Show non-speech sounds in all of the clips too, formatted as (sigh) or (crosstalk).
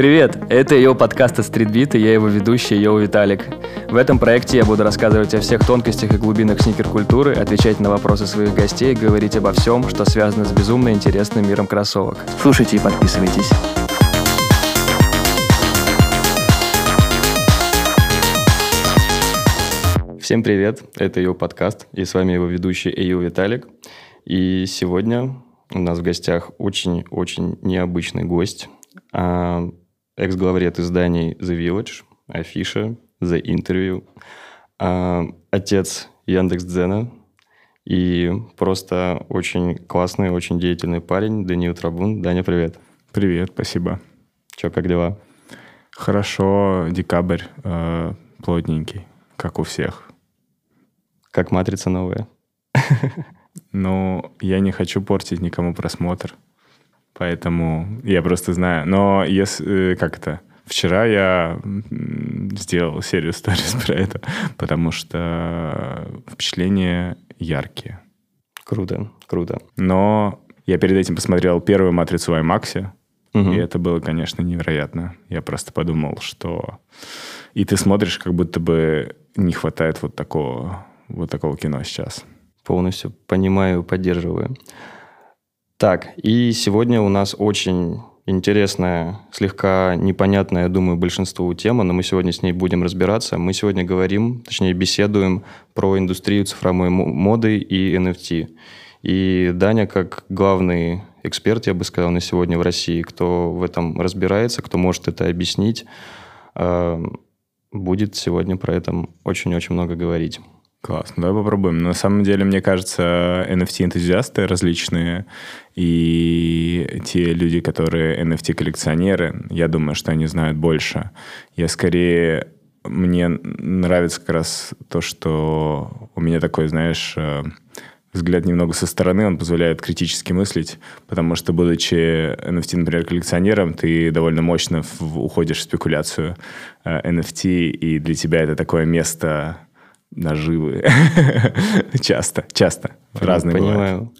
Привет, это ее подкаст от Streetbeat, и я его ведущий, Йоу Виталик. В этом проекте я буду рассказывать о всех тонкостях и глубинах сникер-культуры, отвечать на вопросы своих гостей, говорить обо всем, что связано с безумно интересным миром кроссовок. Слушайте и подписывайтесь. Всем привет, это ее подкаст, и с вами его ведущий Эйю Виталик. И сегодня у нас в гостях очень-очень необычный гость, а, экс-главред изданий The Village, Афиша, The Interview, а, отец Яндекс.Дзена и просто очень классный, очень деятельный парень Даниил Трабун. Даня, привет. Привет, спасибо. Че, как дела? Хорошо, декабрь э, плотненький, как у всех. Как матрица новая? (laughs) Ну, я не хочу портить никому просмотр. Поэтому я просто знаю. Но если... Э, как это? Вчера я сделал серию сториз (laughs) про это, потому что впечатления яркие. Круто, круто. Но я перед этим посмотрел первую «Матрицу» в IMAX, угу. и это было, конечно, невероятно. Я просто подумал, что... И ты смотришь, как будто бы не хватает вот такого, вот такого кино сейчас. Полностью понимаю, поддерживаю. Так, и сегодня у нас очень интересная, слегка непонятная, я думаю, большинству тема, но мы сегодня с ней будем разбираться. Мы сегодня говорим, точнее беседуем про индустрию цифровой моды и NFT. И Даня, как главный эксперт, я бы сказал, на сегодня в России, кто в этом разбирается, кто может это объяснить, э, будет сегодня про это очень-очень много говорить. Классно, давай попробуем. На самом деле, мне кажется, NFT-энтузиасты различные и те люди, которые NFT-коллекционеры, я думаю, что они знают больше. Я скорее... Мне нравится как раз то, что у меня такой, знаешь, э, взгляд немного со стороны, он позволяет критически мыслить, потому что, будучи NFT, например, коллекционером, ты довольно мощно уходишь в спекуляцию NFT, э, и для тебя это такое место наживы. (laughs) часто, часто. Разные Понимаю.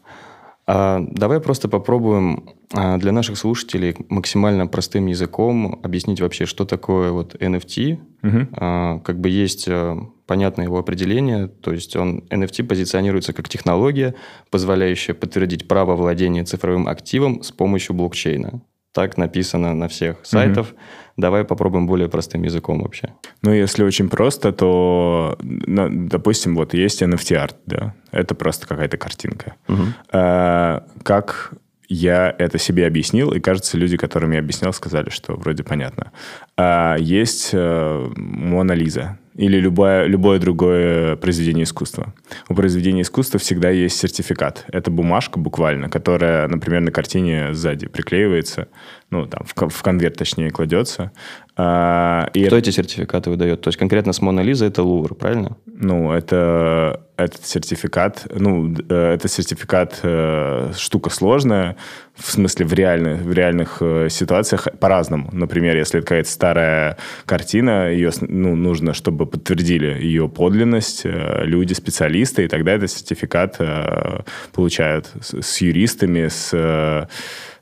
А, давай просто попробуем а, для наших слушателей максимально простым языком объяснить вообще, что такое вот NFT. Угу. А, как бы есть а, понятное его определение, то есть он NFT позиционируется как технология, позволяющая подтвердить право владения цифровым активом с помощью блокчейна. Так написано на всех сайтах. Угу. Давай попробуем более простым языком вообще. Ну, если очень просто, то, ну, допустим, вот есть NFT-арт, да, это просто какая-то картинка. Угу. А, как я это себе объяснил, и, кажется, люди, которым я объяснял, сказали, что вроде понятно. А есть э, Мона Лиза или любое, любое другое произведение искусства. У произведения искусства всегда есть сертификат. Это бумажка буквально, которая, например, на картине сзади приклеивается, ну, там, в, в конверт, точнее, кладется. А, и Кто эти сертификаты выдает? То есть конкретно с Мона Лиза это Лувр, правильно? Ну, это этот сертификат, ну, э, это сертификат э, штука сложная, в смысле в реальных, в реальных э, ситуациях по-разному. Например, если это какая-то старая картина, ее ну, нужно, чтобы подтвердили ее подлинность э, люди, специалисты, и тогда этот сертификат э, получают с, с юристами, с э,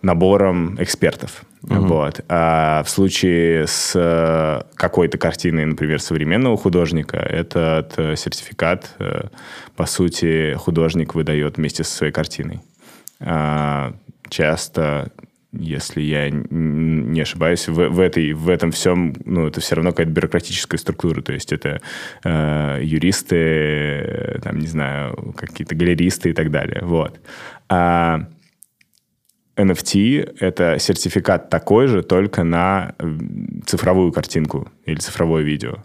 набором экспертов. Угу. Вот. А в случае с э, какой-то картиной, например, современного художника, этот э, сертификат, э, по сути, художник выдает вместе со своей картиной. А, часто если я не ошибаюсь, в, в, этой, в этом всем, ну, это все равно какая-то бюрократическая структура, то есть это э, юристы, там, не знаю, какие-то галеристы и так далее, вот. А NFT — это сертификат такой же, только на цифровую картинку или цифровое видео.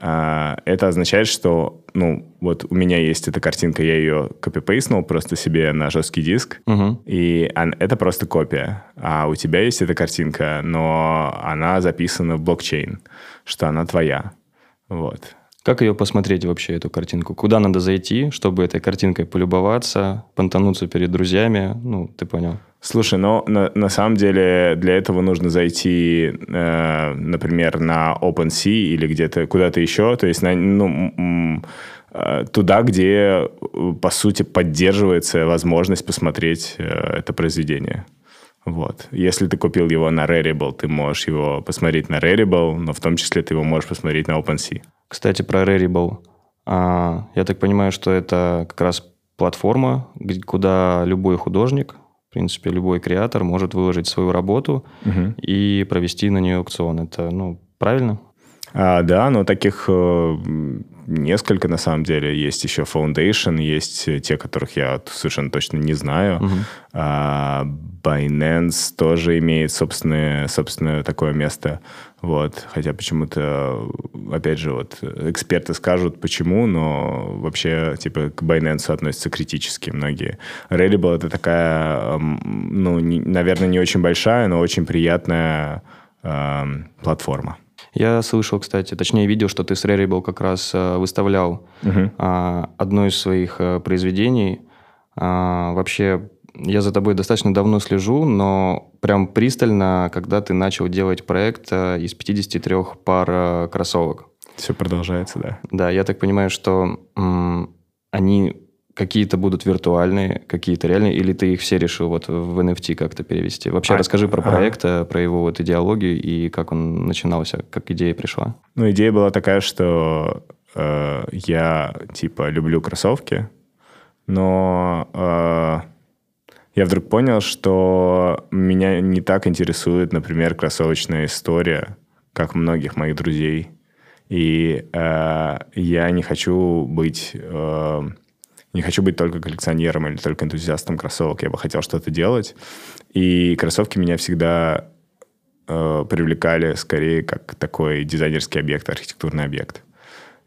А, это означает, что, ну, вот у меня есть эта картинка, я ее копипейснул просто себе на жесткий диск, угу. и это просто копия. А у тебя есть эта картинка, но она записана в блокчейн, что она твоя. Вот. Как ее посмотреть вообще, эту картинку? Куда надо зайти, чтобы этой картинкой полюбоваться, понтануться перед друзьями? Ну, ты понял. Слушай, ну, на, на самом деле для этого нужно зайти, э, например, на OpenSea или где-то куда-то еще, то есть на, ну, э, туда, где, по сути, поддерживается возможность посмотреть э, это произведение. Вот. Если ты купил его на Rarible, ты можешь его посмотреть на Rarible, но в том числе ты его можешь посмотреть на OpenSea. Кстати, про Rarible. А, я так понимаю, что это как раз платформа, куда любой художник, в принципе, любой креатор может выложить свою работу угу. и провести на нее аукцион. Это, ну, правильно? А, да, но таких э, несколько на самом деле. Есть еще Foundation, есть те, которых я совершенно точно не знаю. Угу. А, Binance тоже имеет собственное, собственное такое место. Вот. Хотя почему-то, опять же, вот эксперты скажут, почему, но вообще, типа, к Binance относятся критически многие. Rarible — это такая, ну, не, наверное, не очень большая, но очень приятная э, платформа. Я слышал, кстати, точнее видел, что ты с Rarible как раз э, выставлял угу. одно из своих э, произведений. А, вообще, я за тобой достаточно давно слежу, но прям пристально, когда ты начал делать проект э, из 53 пар кроссовок. Все продолжается, да. Да, я так понимаю, что м, они какие-то будут виртуальные, какие-то реальные, или ты их все решил вот в NFT как-то перевести? Вообще а, расскажи про проект, ага. про его вот идеологию и как он начинался, как идея пришла. Ну, идея была такая, что э, я, типа, люблю кроссовки, но э, я вдруг понял, что меня не так интересует, например, кроссовочная история, как многих моих друзей. И э, я не хочу быть... Э, не хочу быть только коллекционером или только энтузиастом кроссовок. Я бы хотел что-то делать. И кроссовки меня всегда э, привлекали скорее как такой дизайнерский объект, архитектурный объект.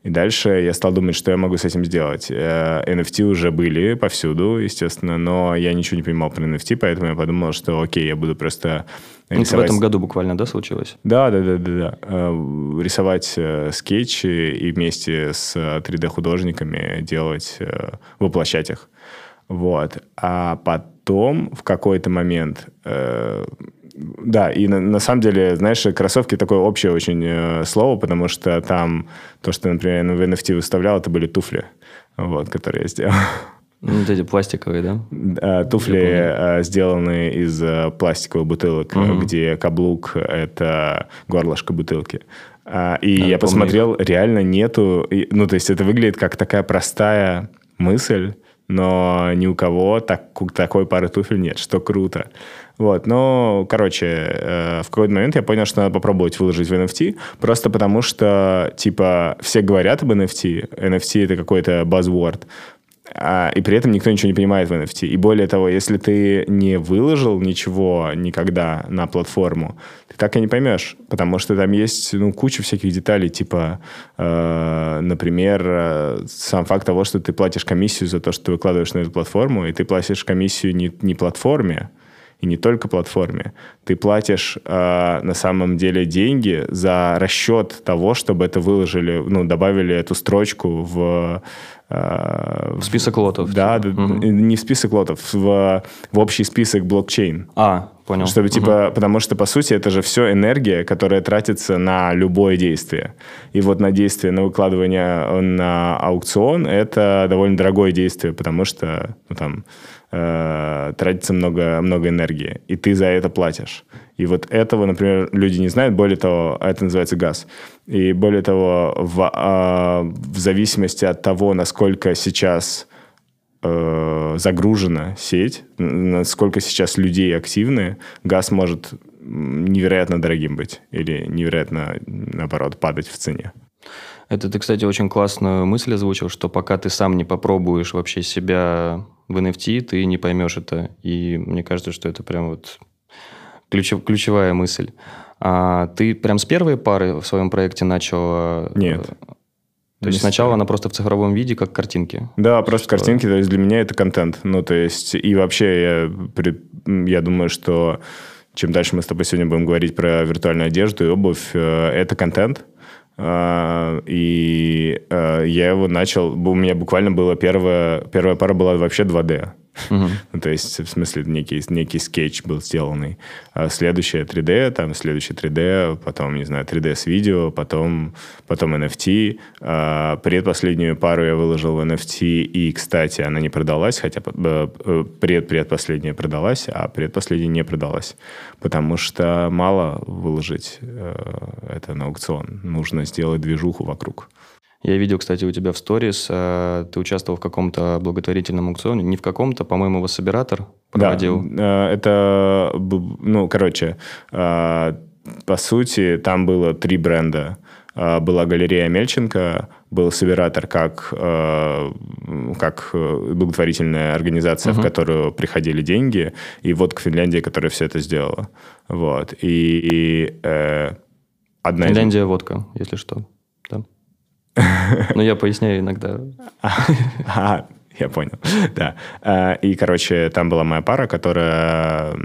И дальше я стал думать, что я могу с этим сделать. NFT э, уже были повсюду, естественно, но я ничего не понимал про NFT, поэтому я подумал, что окей, я буду просто ну, рисовать... Это в этом году буквально, да, случилось? Да, да, да, да, да. Э, рисовать э, скетчи и вместе с 3D-художниками делать, воплощать их. Вот. А потом в какой-то момент да, и на, на самом деле, знаешь, кроссовки такое общее очень э, слово, потому что там то, что, например, я в NFT выставлял, это были туфли, вот, которые я сделал. Ну, вот эти пластиковые, да? А, туфли а, сделаны из а, пластиковых бутылок, угу. где каблук – это горлышко бутылки. А, и да, я посмотрел, их. реально нету... Ну, то есть это выглядит как такая простая мысль, но ни у кого так, такой пары туфель нет, что круто. Вот, но, короче, э, в какой-то момент я понял, что надо попробовать выложить в NFT, просто потому что, типа, все говорят об NFT, NFT это какой-то buzzword, а, и при этом никто ничего не понимает в NFT. И более того, если ты не выложил ничего никогда на платформу, так и не поймешь, потому что там есть ну, куча всяких деталей, типа, э, например, э, сам факт того, что ты платишь комиссию за то, что ты выкладываешь на эту платформу, и ты платишь комиссию не, не платформе, и не только платформе. Ты платишь э, на самом деле деньги за расчет того, чтобы это выложили, ну, добавили эту строчку в... Э, в список лотов. Да, угу. не в список лотов, в, в общий список блокчейн. А, понял. Чтобы, типа, угу. потому что, по сути, это же все энергия, которая тратится на любое действие. И вот на действие, на выкладывание на аукцион, это довольно дорогое действие, потому что, ну, там, э, тратится много, много энергии, и ты за это платишь. И вот этого, например, люди не знают. Более того, это называется газ. И более того, в, э, в зависимости от того, насколько сейчас э, загружена сеть, насколько сейчас людей активны, газ может невероятно дорогим быть или невероятно, наоборот, падать в цене. Это ты, кстати, очень классную мысль озвучил, что пока ты сам не попробуешь вообще себя в NFT, ты не поймешь это. И мне кажется, что это прям вот ключев, ключевая мысль. А ты прям с первой пары в своем проекте начал... Э, Нет. То есть сначала она просто в цифровом виде, как картинки? Да, просто картинки, то есть для меня это контент. Ну, то есть, и вообще я, я думаю, что чем дальше мы с тобой сегодня будем говорить про виртуальную одежду и обувь, э, это контент. А, и а, я его начал... У меня буквально была первая... Первая пара была вообще 2D. Угу. (laughs) То есть, в смысле, некий, некий скетч был сделанный. А следующее 3D, там, следующее 3D, потом, не знаю, 3D с видео, потом, потом NFT. А предпоследнюю пару я выложил в NFT, и, кстати, она не продалась, хотя э, пред предпоследняя продалась, а предпоследняя не продалась. Потому что мало выложить э, это на аукцион. Нужно сделать движуху вокруг. Я видел, кстати, у тебя в сторис, э, ты участвовал в каком-то благотворительном аукционе. Не в каком-то, по-моему, Васобиратор проводил. Да, э, это, ну, короче, э, по сути, там было три бренда. Была галерея Мельченко, был Собиратор как, как благотворительная организация, угу. в которую приходили деньги, и водка Финляндия, которая все это сделала. Вот. И, и э, одна Финляндия из... водка, если что. (laughs) Ну, я поясняю иногда. А, я понял, да. А, и, короче, там была моя пара, которая,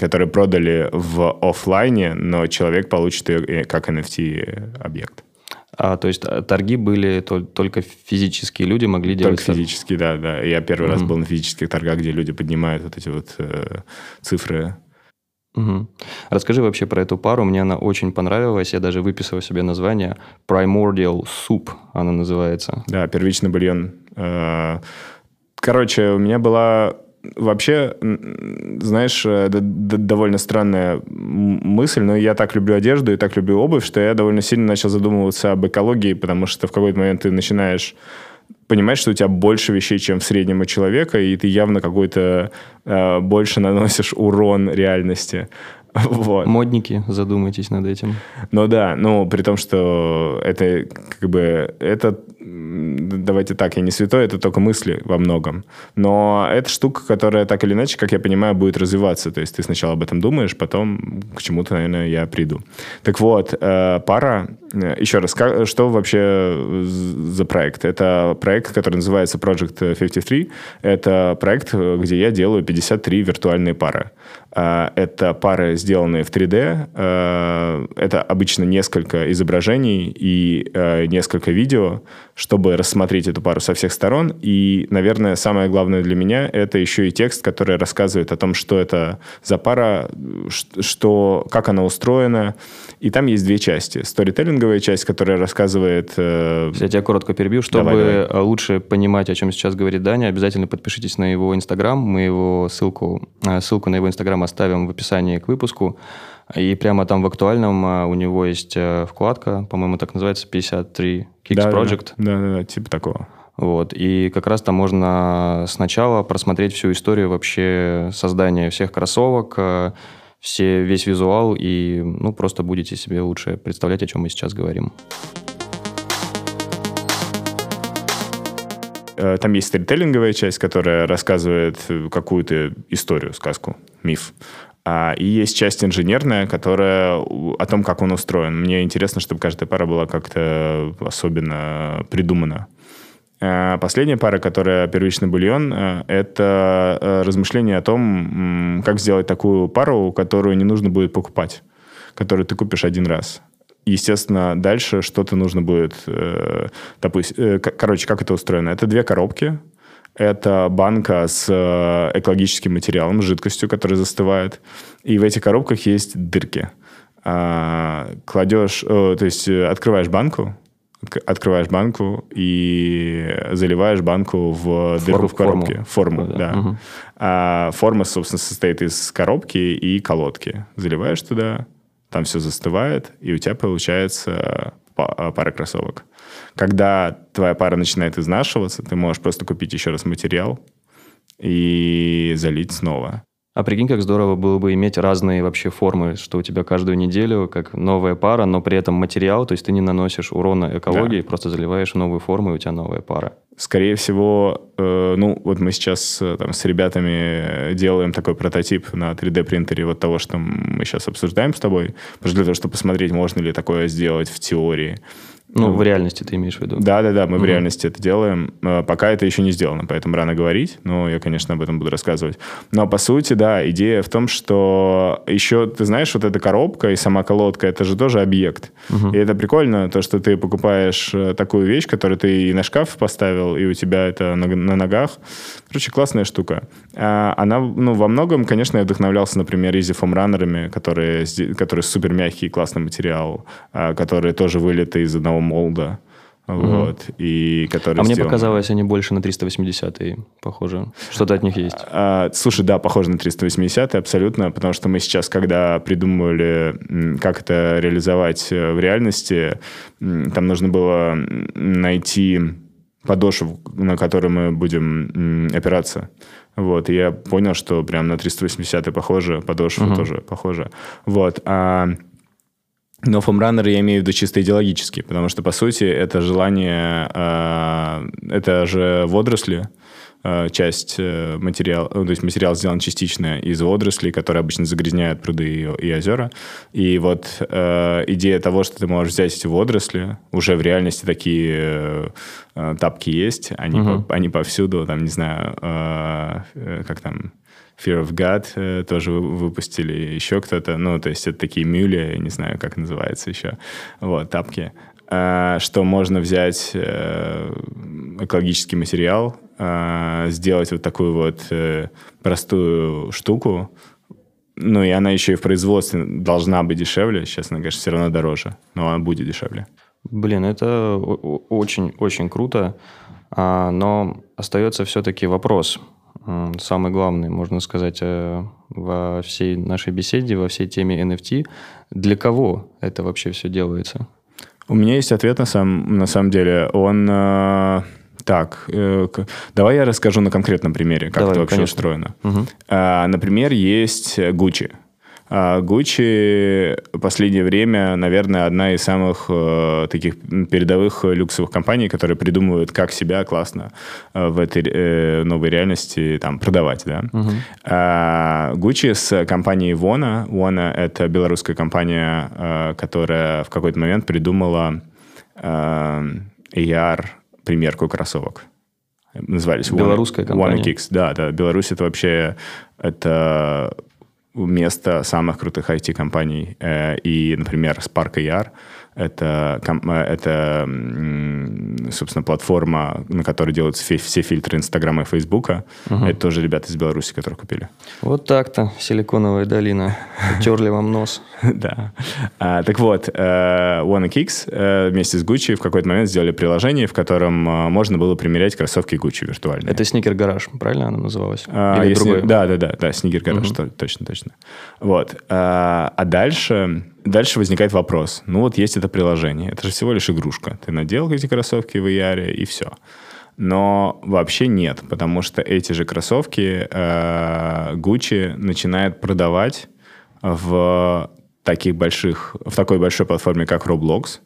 которую продали в офлайне, но человек получит ее как NFT-объект. А, то есть а, торги были только физические люди могли делать? Только физические, да, да. Я первый mm-hmm. раз был на физических торгах, где люди поднимают вот эти вот э, цифры Угу. Расскажи вообще про эту пару. Мне она очень понравилась. Я даже выписал себе название. Primordial Soup она называется. Да, первичный бульон. Э, короче, у меня была вообще, знаешь, э, довольно странная мысль, но я так люблю одежду и так люблю обувь, что я довольно сильно начал задумываться об экологии, потому что в какой-то момент ты начинаешь понимать, что у тебя больше вещей, чем в среднем у человека, и ты явно какой-то э, больше наносишь урон реальности. (laughs) Вот. Модники, задумайтесь над этим. Ну да, ну при том, что это как бы это давайте так, я не святой, это только мысли во многом. Но это штука, которая так или иначе, как я понимаю, будет развиваться. То есть ты сначала об этом думаешь, потом к чему-то, наверное, я приду. Так вот, э, пара, еще раз, как, что вообще за проект? Это проект, который называется Project 53. Это проект, где я делаю 53 виртуальные пары. Э, это пары, сделанные в 3D. Это обычно несколько изображений и несколько видео, чтобы рассмотреть эту пару со всех сторон. И, наверное, самое главное для меня — это еще и текст, который рассказывает о том, что это за пара, что, как она устроена. И там есть две части. Сторителлинговая часть, которая рассказывает... Э... Я тебя коротко перебью. Чтобы давай, давай. лучше понимать, о чем сейчас говорит Даня, обязательно подпишитесь на его Инстаграм. Мы его ссылку, э, ссылку на его Инстаграм оставим в описании к выпуску. И прямо там в актуальном а, у него есть э, вкладка, по-моему, так называется, 53 Kicks да, Project. Да, да, да, типа такого. Вот. И как раз там можно сначала просмотреть всю историю вообще создания всех кроссовок, э, все, весь визуал, и ну, просто будете себе лучше представлять, о чем мы сейчас говорим. Э, там есть сторителлинговая часть, которая рассказывает какую-то историю, сказку, миф. А, и есть часть инженерная, которая о том, как он устроен. Мне интересно, чтобы каждая пара была как-то особенно придумана. А, последняя пара, которая первичный бульон, э, это э, размышление о том, как сделать такую пару, которую не нужно будет покупать, которую ты купишь один раз. Естественно, дальше что-то нужно будет... Э, короче, как это устроено? Это две коробки, это банка с э, экологическим материалом, жидкостью, которая застывает. И в этих коробках есть дырки. А, кладешь, то есть э, открываешь банку, открываешь банку и заливаешь банку в Форм, дырку в коробке. Форму, форму да. да. Угу. А форма, собственно, состоит из коробки и колодки. Заливаешь туда, там все застывает, и у тебя получается пара кроссовок. Когда твоя пара начинает изнашиваться, ты можешь просто купить еще раз материал и залить снова. А прикинь, как здорово было бы иметь разные вообще формы, что у тебя каждую неделю как новая пара, но при этом материал, то есть ты не наносишь урона экологии, да. просто заливаешь новую форму, и у тебя новая пара. Скорее всего, э, ну вот мы сейчас э, там, с ребятами делаем такой прототип на 3D принтере вот того, что мы сейчас обсуждаем с тобой, просто для того, чтобы посмотреть, можно ли такое сделать в теории. Ну, в реальности ты имеешь в виду? Да, да, да, мы в реальности это делаем. Э, Пока это еще не сделано, поэтому рано говорить, но я, конечно, об этом буду рассказывать. Но по сути, да, идея в том, что еще, ты знаешь, вот эта коробка и сама колодка, это же тоже объект. И это прикольно, то, что ты покупаешь э, такую вещь, которую ты и на шкаф поставил, и у тебя это на, на ногах. Короче, классная штука. А, Она, ну, во многом, конечно, я вдохновлялся, например, Easy Foam раннерами, которые, которые супер мягкий, классный материал, а, которые тоже вылеты из одного молда. Вот, и которые А мне сделаны- показалось, они больше на 380 похоже. Что-то от них есть. А, слушай, да, похоже на 380 абсолютно, потому что мы сейчас, когда придумывали, как это реализовать э, в реальности, там нужно было найти подошву, на которой мы будем опираться. Вот, и я понял, что прям на 380 похоже, подошва тоже похожа. Вот, а... Но фомраннеры я имею в виду чисто идеологически, потому что, по сути, это желание... э, это же водоросли, э, часть э, материала, ну, то есть материал сделан частично из водорослей, которые обычно загрязняют пруды и, и озера. И вот э, идея того, что ты можешь взять эти водоросли, уже в реальности такие э, тапки есть, они, по- они повсюду, там, не знаю, э, э, как там... Fear of God э, тоже вы- выпустили, еще кто-то, ну, то есть это такие мюли, не знаю, как называется еще, вот, тапки, А, что можно взять э, экологический материал, а, сделать вот такую вот э, простую штуку, ну, и она еще и в производстве должна быть дешевле, сейчас она, конечно, все равно дороже, но она будет дешевле. Блин, это очень-очень круто, А, но остается все-таки вопрос, самый главный, можно сказать, э, во всей нашей беседе, во всей теме NFT. Для кого это вообще все делается? У меня есть ответ на, сам, на самом деле. Он... э, так, э, давай я расскажу на конкретном примере, как Давай, это вообще конечно. устроено. Мгм. А, Например, есть Gucci. А, Gucci в последнее время, наверное, одна из самых э, таких передовых люксовых компаний, которые придумывают, как себя классно э, в этой э, новой реальности там продавать, да. А, Gucci с компанией Wona. Wona — это белорусская компания, э, которая в какой-то момент придумала э, AR-примерку кроссовок. Назывались Белорусская компания? Wona Kicks. Да, да. Беларусь — это вообще это место самых крутых IT-компаний. Э, И, например, Spark AR — это, э, это, собственно, платформа, на которой делаются фи- все фильтры Инстаграма и Фейсбука. Это тоже ребята из Беларуси, которые купили. Вот так-то, Силиконовая долина. Утерли вам нос. (laughs) Да. А, так вот, э, WannaKicks э, вместе с Gucci в какой-то момент сделали приложение, в котором можно было примерять кроссовки Gucci виртуальные. Это Сникер Гараж, правильно оно называлось? А, Или если- другое? Да, да, да, да, Гараж, то- точно, точно. Вот. А, а дальше, дальше возникает вопрос. Ну вот есть это приложение, это же всего лишь игрушка. Ты надел эти кроссовки в VR и все. Но вообще нет, потому что эти же кроссовки э, Gucci начинает продавать в таких больших, в такой большой платформе, как Roblox,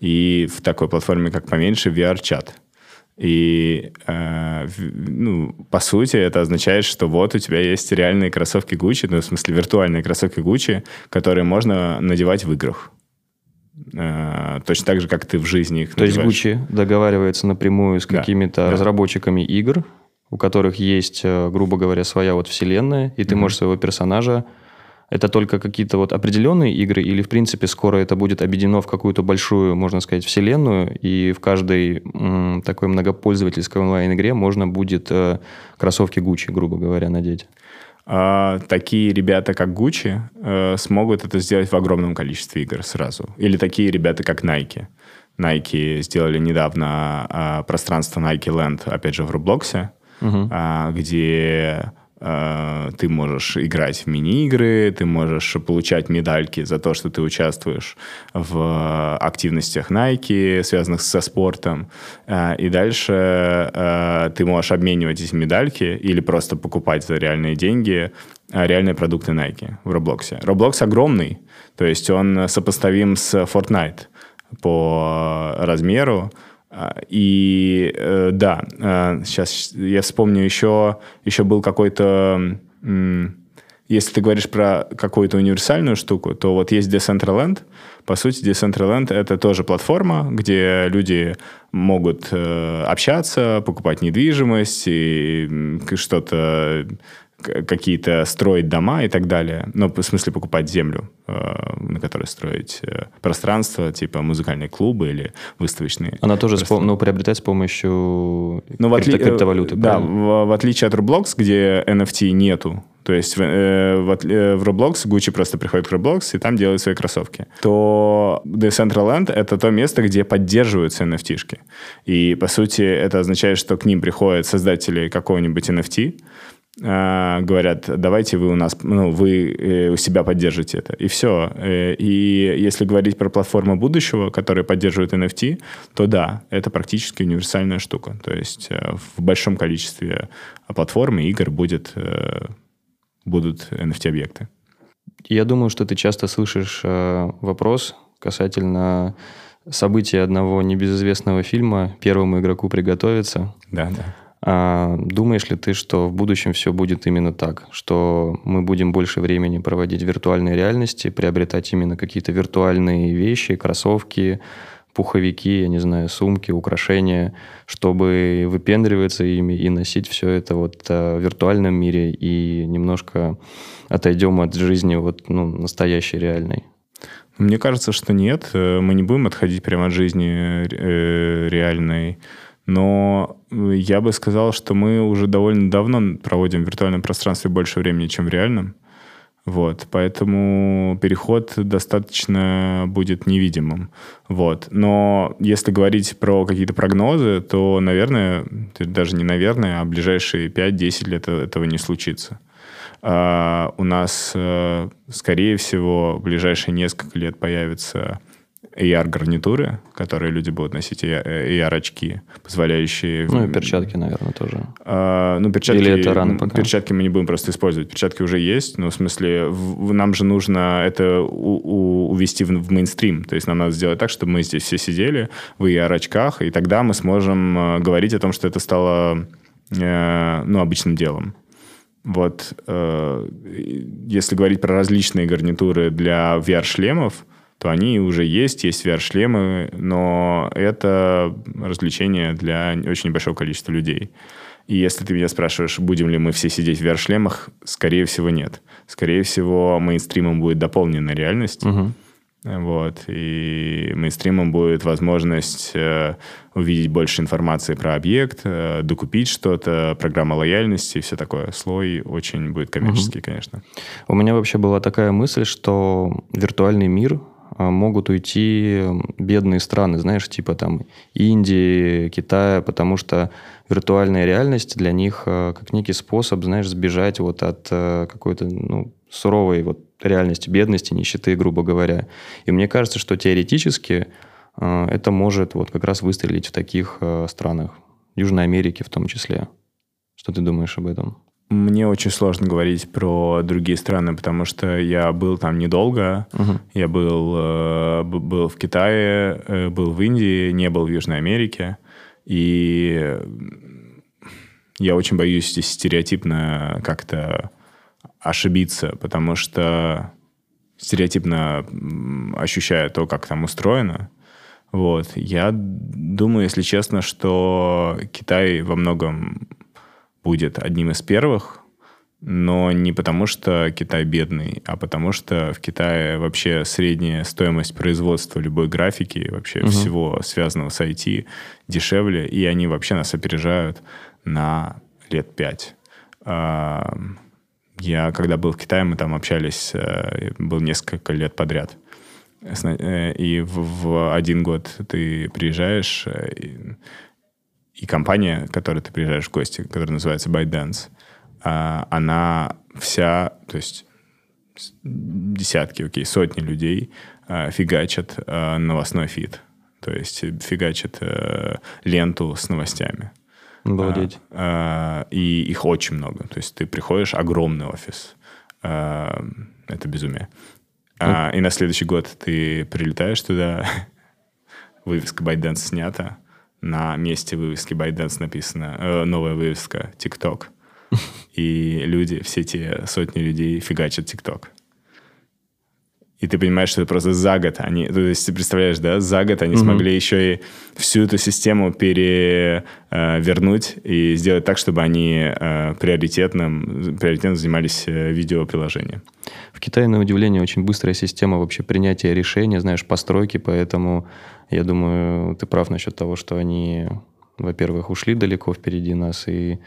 и в такой платформе, как поменьше, VR-чат. И, э, ну, по сути, это означает, что вот у тебя есть реальные кроссовки Gucci, ну, в смысле, виртуальные кроссовки Gucci, которые можно надевать в играх. Э, точно так же, как ты в жизни их То есть надеваешь. Gucci договаривается напрямую с какими-то да. разработчиками игр, у которых есть, э, грубо говоря, своя вот вселенная, и ты можешь своего персонажа... Это только какие-то вот определенные игры, или, в принципе, скоро это будет объединено в какую-то большую, можно сказать, вселенную, и в каждой м, такой многопользовательской онлайн-игре можно будет э, кроссовки Gucci, грубо говоря, надеть. А, такие ребята, как Gucci, э, смогут это сделать в огромном количестве игр сразу. Или такие ребята, как Nike. Nike сделали недавно а, пространство Nike Land, опять же, в Роблоксе, а, где а, ты можешь играть в мини-игры, ты можешь получать медальки за то, что ты участвуешь в активностях Nike, связанных со спортом. А, И дальше ты можешь обменивать эти медальки или просто покупать за реальные деньги реальные продукты Nike в Роблоксе. Roblox огромный, то есть он сопоставим с Fortnite по размеру. А, И э, да, сейчас я вспомню еще, еще был какой-то если ты говоришь про какую-то универсальную штуку, то вот есть Decentraland. По сути, Decentraland — это тоже платформа, где люди могут э, общаться, покупать недвижимость и что-то какие-то строить дома и так далее. Ну, в смысле покупать землю, э, на которой строить э, пространство, типа музыкальные клубы или выставочные. Она тоже с, ну, приобретать с помощью ну, в отли... криптовалюты, Да, в, в отличие от Roblox, где NFT нету, то есть в, э, в, в Roblox Gucci просто приходит в Roblox и там делает свои кроссовки. То Decentraland — это то место, где поддерживаются NFT-шки. И, по сути, это означает, что к ним приходят создатели какого-нибудь NFT, э, говорят, давайте вы у нас, ну, вы э, у себя поддержите это. И все. Э, и если говорить про платформу будущего, которая поддерживает NFT, то да, это практически универсальная штука. То есть э, в большом количестве платформ и игр будет э, будут NFT-объекты. Я думаю, что ты часто слышишь э, вопрос касательно события одного небезызвестного фильма «Первому игроку приготовиться». Да, да. А, думаешь ли ты, что в будущем все будет именно так? Что мы будем больше времени проводить в виртуальной реальности, приобретать именно какие-то виртуальные вещи, кроссовки, пуховики, я не знаю, сумки, украшения, чтобы выпендриваться ими и носить все это вот э, в виртуальном мире и немножко отойдем от жизни вот, ну, настоящей, реальной? Мне кажется, что нет. Э, мы не будем отходить прямо от жизни э, реальной. Но я бы сказал, что мы уже довольно давно проводим в виртуальном пространстве больше времени, чем в реальном. Вот, поэтому переход достаточно будет невидимым. Вот. Но если говорить про какие-то прогнозы, то, наверное, даже не наверное, а ближайшие 5-10 лет этого не случится. А у нас, э, скорее всего, в ближайшие несколько лет появится AR-гарнитуры, которые люди будут носить, AR-очки, позволяющие... Ну и перчатки, наверное, тоже. А, ну, перчатки... Или это рано пока? Перчатки мы не будем просто использовать. Перчатки уже есть, но в смысле в, нам же нужно это у, у, увести в, в мейнстрим. То есть нам надо сделать так, чтобы мы здесь все сидели в AR-очках, и тогда мы сможем э, говорить о том, что это стало э, ну, обычным делом. Вот, э, если говорить про различные гарнитуры для VR-шлемов, то они уже есть, есть VR-шлемы, но это развлечение для очень большого количества людей. И если ты меня спрашиваешь, будем ли мы все сидеть в VR-шлемах, скорее всего, нет. Скорее всего, мейнстримом будет дополненная реальность. Угу. Вот. И мейнстримом будет возможность э, увидеть больше информации про объект, э, докупить что-то, программа лояльности и все такое. Слой очень будет коммерческий, угу. конечно. У меня вообще была такая мысль, что виртуальный мир могут уйти бедные страны, знаешь, типа там Индии, Китая, потому что виртуальная реальность для них а, как некий способ, знаешь, сбежать вот от а, какой-то ну, суровой вот реальности, бедности, нищеты, грубо говоря. И мне кажется, что теоретически это может вот как раз выстрелить в таких странах, Южной Америке в том числе. Что ты думаешь об этом? Мне очень сложно говорить про другие страны, потому что я был там недолго. Uh-huh. Я был, э, был в Китае, э, был в Индии, не был в Южной Америке. И я очень боюсь здесь стереотипно как-то ошибиться, потому что стереотипно ощущаю то, как там устроено. Вот. Я думаю, если честно, что Китай во многом будет одним из первых, но не потому, что Китай бедный, а потому что в Китае вообще средняя стоимость производства любой графики, вообще угу. всего связанного с IT дешевле, и они вообще нас опережают на лет пять. Я, когда был в Китае, мы там общались, э, был несколько лет подряд. Э, и в, в один год ты приезжаешь, э, и компания, к которой ты приезжаешь в гости, которая называется ByteDance, а, она вся, то есть десятки, окей, сотни людей а, фигачат а, новостной фид. То есть фигачат э, ленту с новостями. Обалдеть. И их очень много. То есть ты приходишь, огромный офис. Это безумие. И на следующий год ты прилетаешь туда, (laughs) вывеска ByteDance снята, на месте вывески ByteDance написано, э, новая вывеска TikTok. (laughs) и люди, все те сотни людей фигачат ТикТок. И ты понимаешь, что это просто за год они... То есть ты представляешь, да, за год они mm-hmm. смогли еще и всю эту систему перевернуть э, и сделать так, чтобы они э, приоритетным, приоритетно занимались э, видеоприложением. В Китае, на удивление, очень быстрая система вообще принятия решения, знаешь, постройки, поэтому я думаю, ты прав насчет того, что они, во-первых, ушли далеко впереди нас, и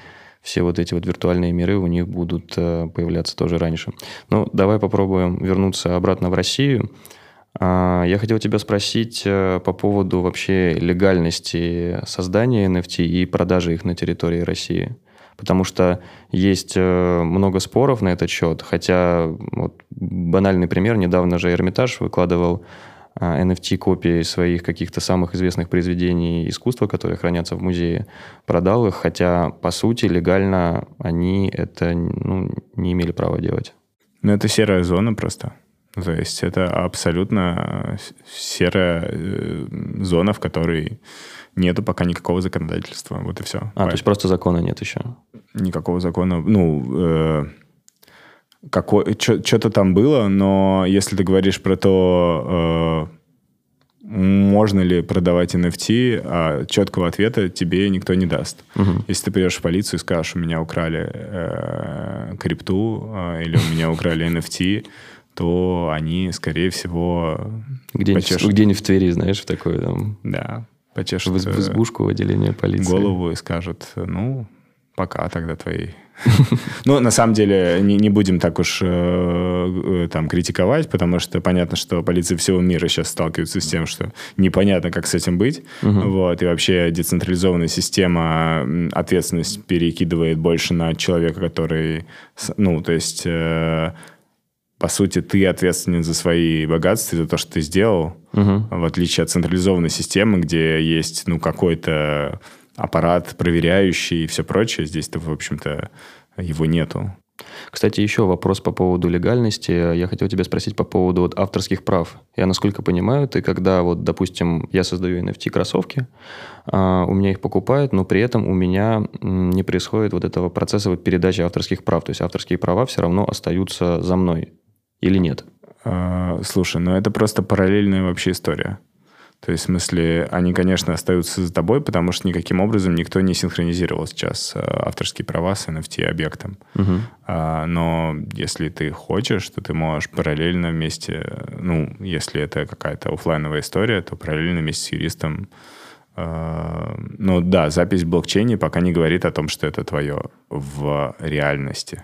все вот эти вот виртуальные миры у них будут э, появляться тоже раньше. Ну, давай попробуем вернуться обратно в Россию. А, я хотел тебя спросить э, по поводу вообще легальности создания NFT и продажи их на территории России. Потому что есть э, много споров на этот счет, хотя вот банальный пример, недавно же Эрмитаж выкладывал NFT-копии а, своих каких-то самых известных произведений искусства, которые хранятся в музее, продал их, хотя, по сути, легально они это ну, не имели права делать. Ну, это серая зона просто. То есть это абсолютно серая э, зона, в которой нету пока никакого законодательства. Вот и все. А, Поэтому. то есть просто закона нет еще? Никакого закона. Ну, э, какой, что-то там было, но если ты говоришь про то, э, можно ли продавать NFT, а четкого ответа тебе никто не даст. Угу. Если ты придешь в полицию и скажешь, у меня украли э, крипту э, или у меня украли NFT, то они, скорее всего, где-нибудь, в Твери, знаешь, в такой там... Да, почешут... В, в избушку в отделение полиции. Голову и скажут, ну, пока тогда твои (laughs) ну, на самом деле, не, не будем так уж э, э, там критиковать, потому что понятно, что полиция всего мира сейчас сталкивается с тем, что непонятно, как с этим быть. Угу. Вот, и вообще децентрализованная система ответственность перекидывает больше на человека, который, ну, то есть... Э, по сути, ты ответственен за свои богатства, за то, что ты сделал, угу. в отличие от централизованной системы, где есть, ну, какой-то аппарат проверяющий и все прочее. Здесь-то, в общем-то, его нету. Кстати, еще вопрос по поводу легальности. Я хотел тебя спросить по поводу вот авторских прав. Я, насколько понимаю, ты когда, вот, допустим, я создаю NFT-кроссовки, а, у меня их покупают, но при этом у меня не происходит вот этого процесса вот передачи авторских прав. То есть авторские права все равно остаются за мной. Или нет? А, слушай, ну это просто параллельная вообще история. То есть, в смысле, они, конечно, остаются за тобой, потому что никаким образом никто не синхронизировал сейчас э, авторские права с NFT-объектом. Угу. А, но если ты хочешь, то ты можешь параллельно вместе, ну, если это какая-то офлайновая история, то параллельно вместе с юристом э, ну да, запись в блокчейне пока не говорит о том, что это твое в реальности.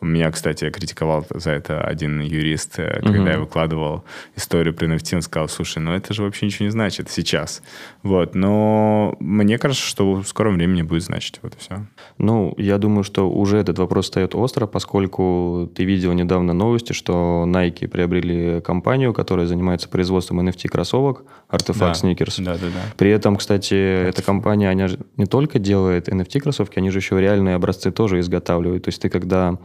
Меня, кстати, критиковал за это один юрист, mm-hmm. когда я выкладывал историю про NFT, он сказал, слушай, ну это же вообще ничего не значит сейчас. Вот, но мне кажется, что в скором времени будет значить вот и все. Ну, я думаю, что уже этот вопрос стоит остро, поскольку ты видел недавно новости, что Nike приобрели компанию, которая занимается производством NFT-кроссовок, Artifact да. Sneakers. Да, да, да. При этом, кстати, Artifact. эта компания, она не только делает NFT-кроссовки, они же еще реальные образцы тоже изготавливают. То есть ты когда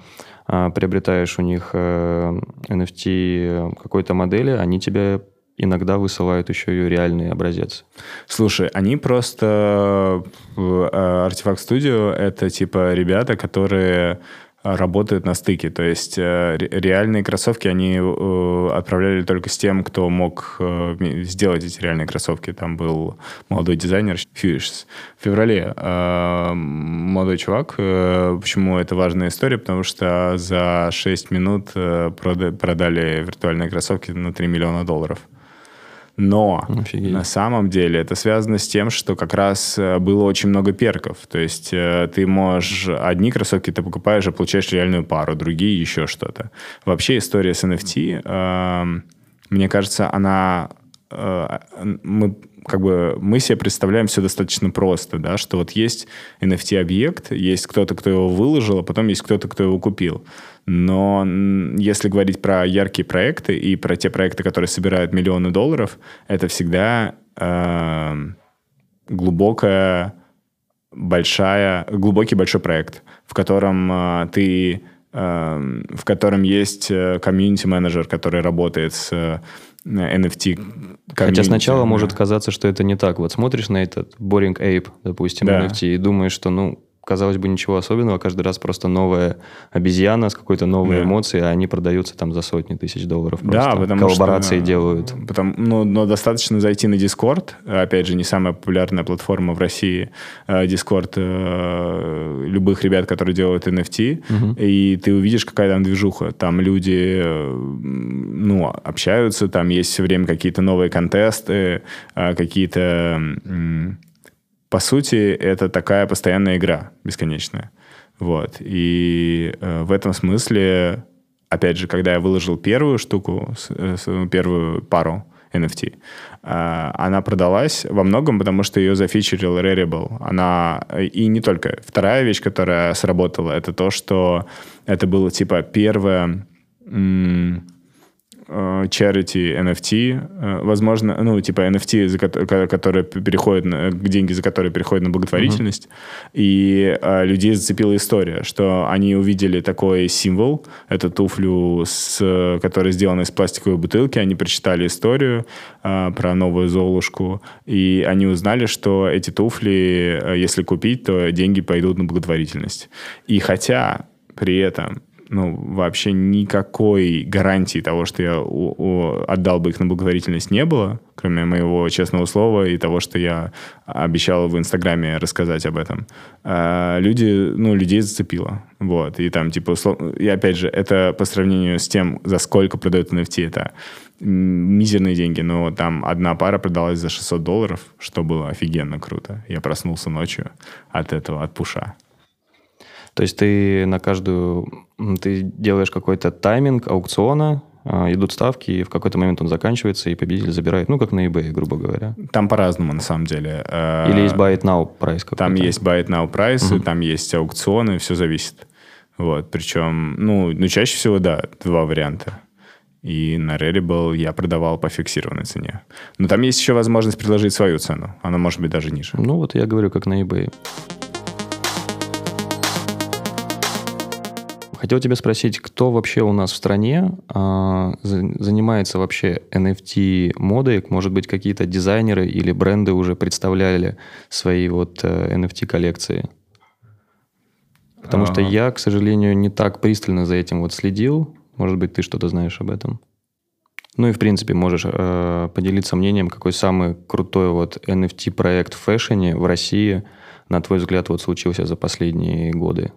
приобретаешь у них э, NFT какой-то модели, они тебе иногда высылают еще и реальный образец. Слушай, они просто... Artifact э, Studio — это типа ребята, которые работают на стыке. То есть э, реальные кроссовки они э, отправляли только с тем, кто мог э, сделать эти реальные кроссовки. Там был молодой дизайнер Фьюиш. В феврале молодой чувак. Почему это важная история? Потому что за 6 минут продали виртуальные кроссовки на 3 миллиона долларов. Но Офигеть. на самом деле это связано с тем, что как раз э, было очень много перков. То есть э, ты можешь... Одни кроссовки ты покупаешь, а получаешь реальную пару, другие еще что-то. Вообще история с NFT, э, мне кажется, она... Э, мы как бы мы себе представляем все достаточно просто, да, что вот есть NFT-объект, есть кто-то, кто его выложил, а потом есть кто-то, кто его купил. Но если говорить про яркие проекты и про те проекты, которые собирают миллионы долларов, это всегда э, глубокая, большая, глубокий большой проект, в котором э, ты э, в котором есть э, комьюнити-менеджер, который работает с NFT Хотя сначала да. может казаться, что это не так. Вот смотришь на этот Boring Ape, допустим, да. NFT, и думаешь, что, ну, казалось бы, ничего особенного, каждый раз просто новая обезьяна с какой-то новой да. эмоцией, а они продаются там за сотни тысяч долларов. Просто. Да, потому Коллаборации что, делают. Потому, ну, но достаточно зайти на Discord, опять же, не самая популярная платформа в России, э, Discord э, любых ребят, которые делают NFT, угу. и ты увидишь, какая там движуха. Там люди, э, ну, общаются, там есть все время какие-то новые контесты, какие-то по сути, это такая постоянная игра бесконечная. Вот. И э, в этом смысле, опять же, когда я выложил первую штуку, э, первую пару NFT, э, она продалась во многом, потому что ее зафичерил Rarible. Она... И не только. Вторая вещь, которая сработала, это то, что это было типа первое... Э, charity NFT, э, возможно, ну, типа NFT, за, которые переходят на, деньги за которые переходят на благотворительность, uh-huh. и а, людей зацепила история, что они увидели такой символ, это туфлю, с, которая сделана из пластиковой бутылки, они прочитали историю а, про новую Золушку, и они узнали, что эти туфли, если купить, то деньги пойдут на благотворительность. И хотя при этом ну, вообще никакой гарантии того, что я у, у, отдал бы их на благотворительность, не было, кроме моего честного слова и того, что я обещал в Инстаграме рассказать об этом. А люди, ну, людей зацепило. Вот. И там, типа, и опять же, это по сравнению с тем, за сколько продают NFT, это мизерные деньги, но там одна пара продалась за 600 долларов, что было офигенно круто. Я проснулся ночью от этого, от пуша. То есть ты на каждую... Ты делаешь какой-то тайминг аукциона, а, идут ставки, и в какой-то момент он заканчивается, и победитель забирает, ну, как на eBay, грубо говоря. Там по-разному, на самом деле. Э, Или есть buy it now прайс какой-то? Там есть buy it now прайсы, угу. там есть аукционы, все зависит. Вот, причем, ну, ну, чаще всего, да, два варианта. И на Rarible я продавал по фиксированной цене. Но там есть еще возможность предложить свою цену. Она может быть даже ниже. Ну, вот я говорю, как на eBay. Хотел тебя спросить, кто вообще у нас в стране а, занимается вообще NFT модой? Может быть, какие-то дизайнеры или бренды уже представляли свои вот э, NFT коллекции? Потому А-а-а. что я, к сожалению, не так пристально за этим вот следил. Может быть, ты что-то знаешь об этом? Ну и, в принципе, можешь э, поделиться мнением, какой самый крутой вот NFT-проект в фэшне в России, на твой взгляд, вот случился за последние годы?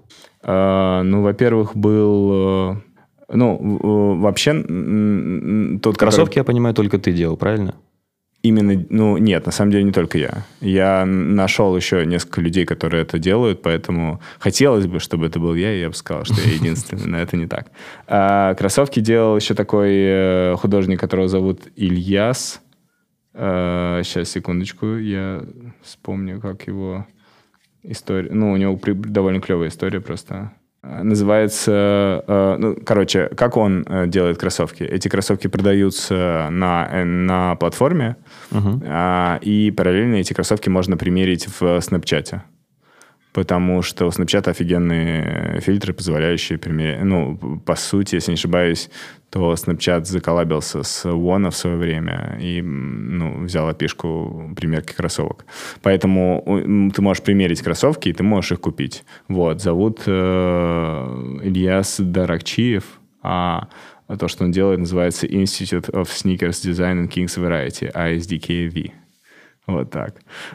А, ну, во-первых, был... Э, ну, вообще... Тот, Кроссовки, который... я понимаю, только ты делал, правильно? Именно, ну, нет, на самом деле не только я. Я нашел еще несколько людей, которые это делают, поэтому хотелось бы, чтобы это был я, и я бы сказал, что я единственный, но это не так. А, кроссовки делал еще такой э, художник, которого зовут Ильяс. А, сейчас, секундочку, я вспомню, как его история. Ну, у него довольно клевая история просто. Называется, э, ну, короче, как он э, делает кроссовки? Эти кроссовки продаются на, э, на платформе, uh-huh. и параллельно эти кроссовки можно примерить в Снапчате потому что у Snapchat офигенные фильтры, позволяющие примерить... Ну, по сути, если не ошибаюсь, то Snapchat заколабился с One в свое время и ну, взял опишку примерки кроссовок. Поэтому ты можешь примерить кроссовки, и ты можешь их купить. Вот, зовут э, Ильяс Даракчиев, а то, что он делает, называется Institute of Sneakers Design and Kings Variety, ISDKV. Вот так.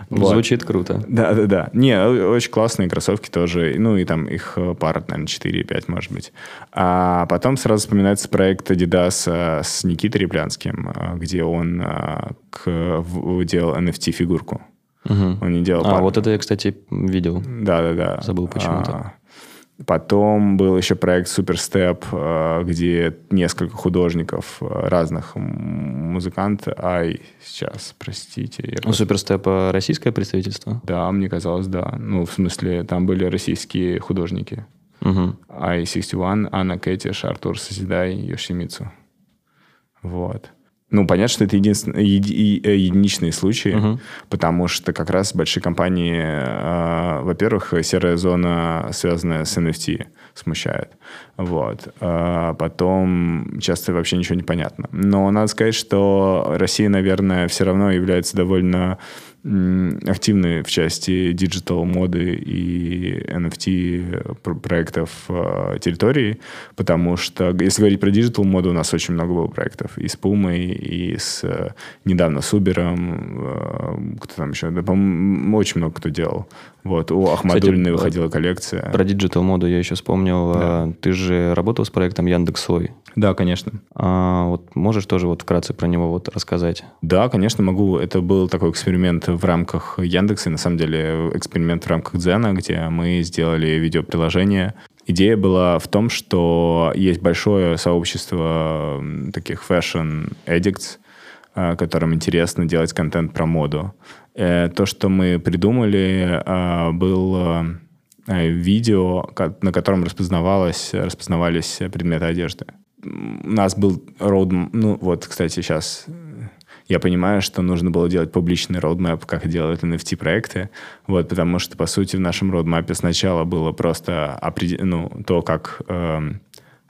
Звучит вот. круто. Да, да, да. Не, очень классные кроссовки тоже. Ну, и там их э, пара, наверное, 4-5, может быть. А потом сразу вспоминается проект Adidas э, с Никитой Реплянским, э, где он к, делал NFT-фигурку. Угу. Он не делал... А, пар. вот это я, кстати, видел. Да, да, да. Забыл почему-то. А, Потом был еще проект Суперстеп, где несколько художников э, разных музыкантов. Ай, сейчас, простите. Я ну, Суперстеп российское представительство? Да, мне казалось, да. Ну, в смысле, там были российские художники. Угу. Ай-61, Анна Кэтиш, Артур Созидай, Йошимицу. Вот. Ну, понятно, что это единственные, еди, э, единичные случаи, uh-huh. потому что как раз большие компании, э, во-первых, серая зона, связанная с NFT, смущает. Вот. А потом часто вообще ничего не понятно. Но надо сказать, что Россия, наверное, все равно является довольно активны в части digital моды и NFT проектов э, территории, потому что, если говорить про digital моду, у нас очень много было проектов и с Puma, и с э, недавно с Uber, э, кто там еще, да, по-моему, очень много кто делал. Вот, у Ахмадулиной выходила коллекция. Про digital моду я еще вспомнил. Да. Ты же работал с проектом Яндексой. Да, конечно. А, вот можешь тоже вот вкратце про него вот рассказать? Да, конечно, могу. Это был такой эксперимент в рамках Яндекса, на самом деле эксперимент в рамках Дзена, где мы сделали видеоприложение. Идея была в том, что есть большое сообщество таких fashion addicts, а, которым интересно делать контент про моду. Э, то, что мы придумали, а, было э, видео, на котором распознавалось, распознавались предметы одежды. У нас был роуд... Ну, вот, кстати, сейчас я понимаю, что нужно было делать публичный роудмэп, как делают NFT-проекты, вот, потому что, по сути, в нашем роудмэпе сначала было просто ну, то, как... Э,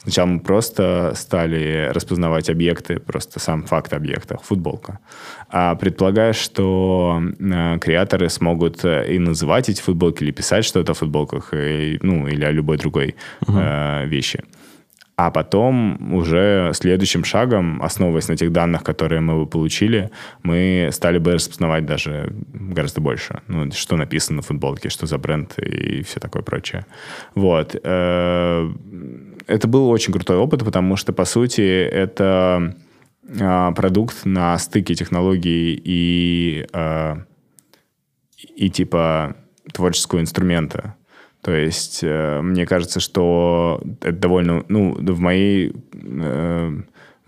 Сначала мы просто стали распознавать объекты, просто сам факт объекта, футболка. А предполагая, что э, креаторы смогут э, и называть эти футболки, или писать что-то о футболках, и, ну, или о любой другой uh-huh. э, вещи. А потом уже следующим шагом, основываясь на тех данных, которые мы получили, мы стали бы распознавать даже гораздо больше. Ну, что написано на футболке, что за бренд и все такое прочее. Вот. Это был очень крутой опыт, потому что, по сути, это а, продукт на стыке технологий и, а, и типа творческого инструмента. То есть э, мне кажется, что это довольно, ну, в моей э,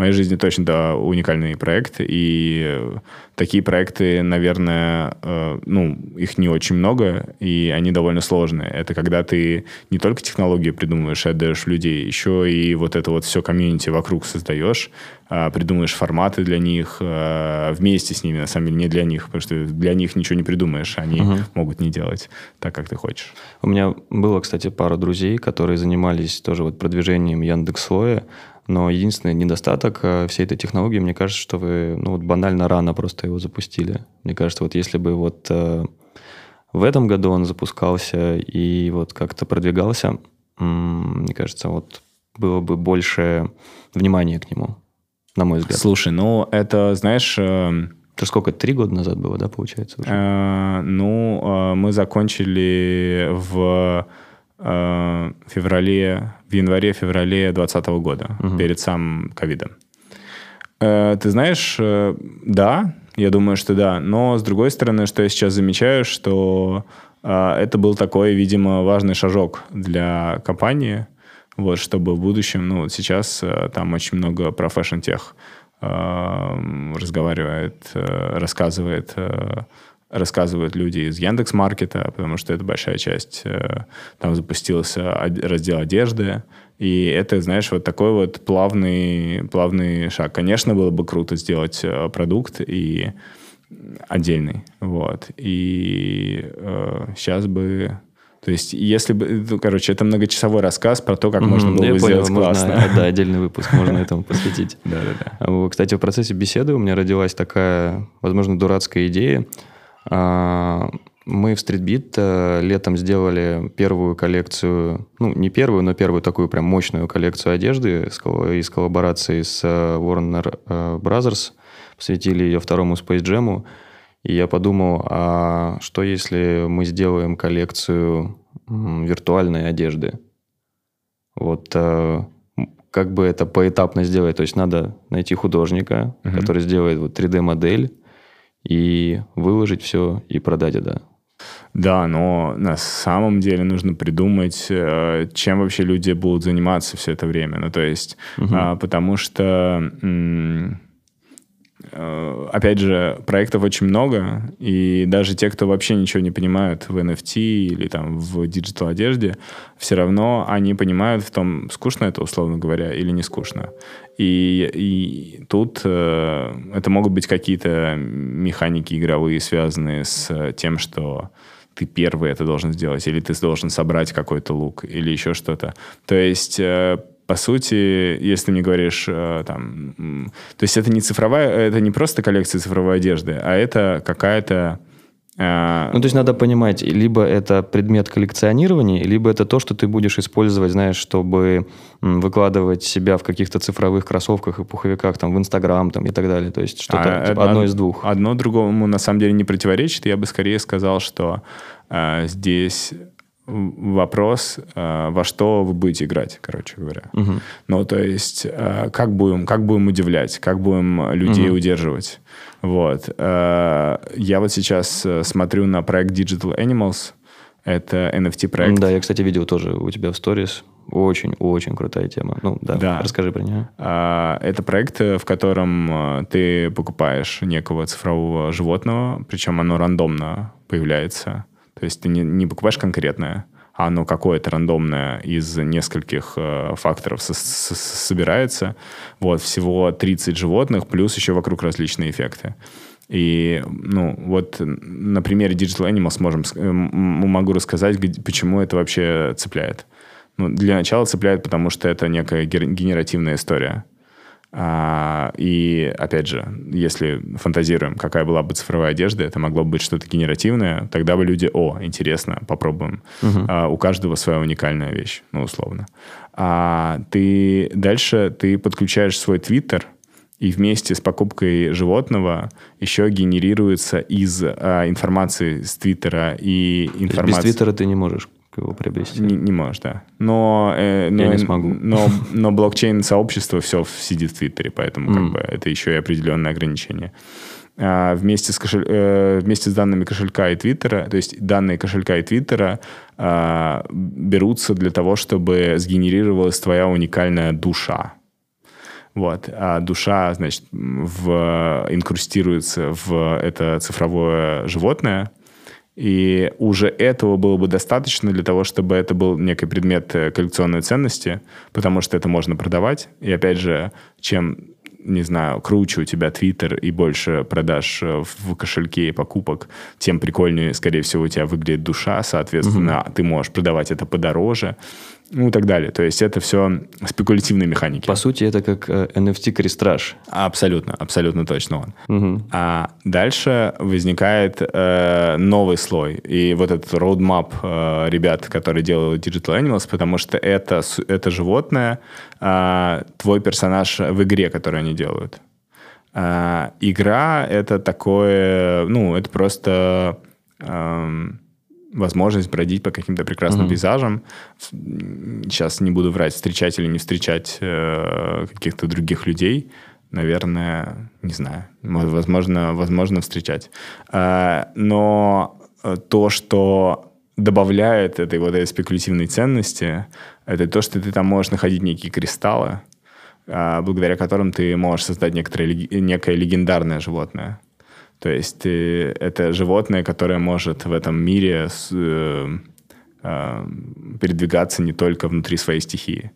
моей жизни точно да, уникальный проект, и такие проекты, наверное, э, ну, их не очень много, и они довольно сложные. Это когда ты не только технологии придумываешь и отдаешь людей, еще и вот это вот все комьюнити вокруг создаешь, э, придумаешь форматы для них, э, вместе с ними, на самом деле, не для них, потому что для них ничего не придумаешь, они угу. могут не делать так, как ты хочешь. У меня было, кстати, пара друзей, которые занимались тоже вот продвижением Яндекс.Слоя, но единственный недостаток э, всей этой технологии, мне кажется, что вы ну, вот банально рано просто его запустили. Мне кажется, вот если бы вот э, в этом году он запускался и вот как-то продвигался, мне кажется, вот было бы больше внимания к нему, на мой взгляд. Слушай, ну это, знаешь... Э... Это сколько, три года назад было, да, получается? Уже? Э, ну, э, мы закончили в э, феврале, в январе-феврале 2020 года, угу. перед самым ковидом. Э, ты знаешь, э, да, я думаю, что да. Но, с другой стороны, что я сейчас замечаю, что э, это был такой, видимо, важный шажок для компании, вот, чтобы в будущем, ну, вот сейчас э, там очень много про фэшн-тех э, разговаривает, э, рассказывает э, рассказывают люди из Яндекс Маркета, потому что это большая часть. Э, там запустился раздел одежды, и это, знаешь, вот такой вот плавный, плавный шаг. Конечно, было бы круто сделать э, продукт и отдельный, вот. И э, сейчас бы то есть, если бы, ну, короче, это многочасовой рассказ про то, как mm-hmm, можно было бы сделать понял, классно. Можно, да, отдельный выпуск можно этому (laughs) посвятить. Да, да, да. Кстати, в процессе беседы у меня родилась такая, возможно, дурацкая идея. А, мы в StreetBeat э, летом сделали первую коллекцию, ну, не первую, но первую такую прям мощную коллекцию одежды из коллаборации с э, Warner э, Brothers. Посвятили ее второму Space Jam. И я подумал, а что если мы сделаем коллекцию виртуальной одежды? Вот как бы это поэтапно сделать? То есть надо найти художника, uh-huh. который сделает вот 3D-модель, и выложить все и продать это. Да, но на самом деле нужно придумать, э, чем вообще люди будут заниматься все это время. Ну, то есть, угу. потому что опять же, проектов очень много, и даже те, кто вообще ничего не понимают в NFT или там в digital одежде, все равно они понимают в том, скучно это, условно говоря, или не скучно. И, и тут э, это могут быть какие-то механики игровые, связанные с тем, что ты первый это должен сделать, или ты должен собрать какой-то лук, или еще что-то. То есть э, по сути, если мне говоришь, э, там, то есть это не цифровая, это не просто коллекция цифровой одежды, а это какая-то А, ну, то есть надо понимать, либо это предмет коллекционирования, либо это то, что ты будешь использовать, знаешь, чтобы выкладывать себя в каких-то цифровых кроссовках и пуховиках, там, в Инстаграм, там, и так далее. То есть что-то а, типа, одно из двух. Одно другому, на самом деле, не противоречит. Я бы скорее сказал, что э, здесь вопрос, э, во что вы будете играть, короче говоря. Угу. Ну, то есть, э, как, будем, как будем удивлять, как будем людей угу. удерживать. Вот. Э, я вот сейчас смотрю на проект Digital Animals. Это NFT-проект. Да, я, кстати, видел тоже у тебя в сторис. Очень-очень крутая тема. Ну, да, да. расскажи про нее. Это проект, в котором ты покупаешь некого цифрового животного, причем оно рандомно появляется то есть ты не, не покупаешь конкретное, а оно какое-то рандомное из нескольких э, факторов со- со- собирается. Вот, всего 30 животных, плюс еще вокруг различные эффекты. И, ну, вот на примере Digital Animals можем, э, могу рассказать, почему это вообще цепляет. Ну, для начала цепляет, потому что это некая генеративная история. А, и, опять же, если фантазируем, какая была бы цифровая одежда, это могло бы быть что-то генеративное, тогда бы люди, о, интересно, попробуем. Угу. У каждого своя уникальная вещь, ну, условно. А ты дальше ты подключаешь свой твиттер, и вместе с покупкой животного еще генерируется из а, информации с Твиттера и информации... Без Твиттера ты не можешь его приобрести. Не, не можешь, да. Но, э, но, Я не смогу. Но, но блокчейн-сообщество все сидит в Твиттере, поэтому mm. как бы, это еще и определенное ограничение. А, вместе, с кошель... э, вместе с данными кошелька и Твиттера, то есть данные кошелька и Твиттера э, берутся для того, чтобы сгенерировалась твоя уникальная душа. Вот. А душа, значит, в, инкрустируется в это цифровое животное – и уже этого было бы достаточно для того, чтобы это был некий предмет э, коллекционной ценности, потому что это можно продавать. И опять же, чем не знаю, круче у тебя Твиттер и больше продаж э, в кошельке и покупок, тем прикольнее, скорее всего, у тебя выглядит душа, соответственно, угу. ты можешь продавать это подороже ну и так далее. То есть это все спекулятивные механики. По сути, это как э, NFT крестраж. Абсолютно, абсолютно точно он. Угу. А дальше возникает э, новый слой. И вот этот roadmap э, ребят, которые делают Digital Animals, потому что это, это животное, э, твой персонаж в игре, которую они делают. Э, игра — это такое, ну, это просто... Э, возможность бродить по каким-то прекрасным mm-hmm. пейзажам. Сейчас не буду врать, встречать или не встречать э, каких-то других людей. Наверное, не знаю, возможно, возможно встречать. Э, но то, что добавляет этой вот этой спекулятивной ценности, это то, что ты там можешь находить некие кристаллы, э, благодаря которым ты можешь создать некоторое, некое легендарное животное. То есть ты, это животное, которое может в этом мире с, э, э, передвигаться не только внутри своей стихии.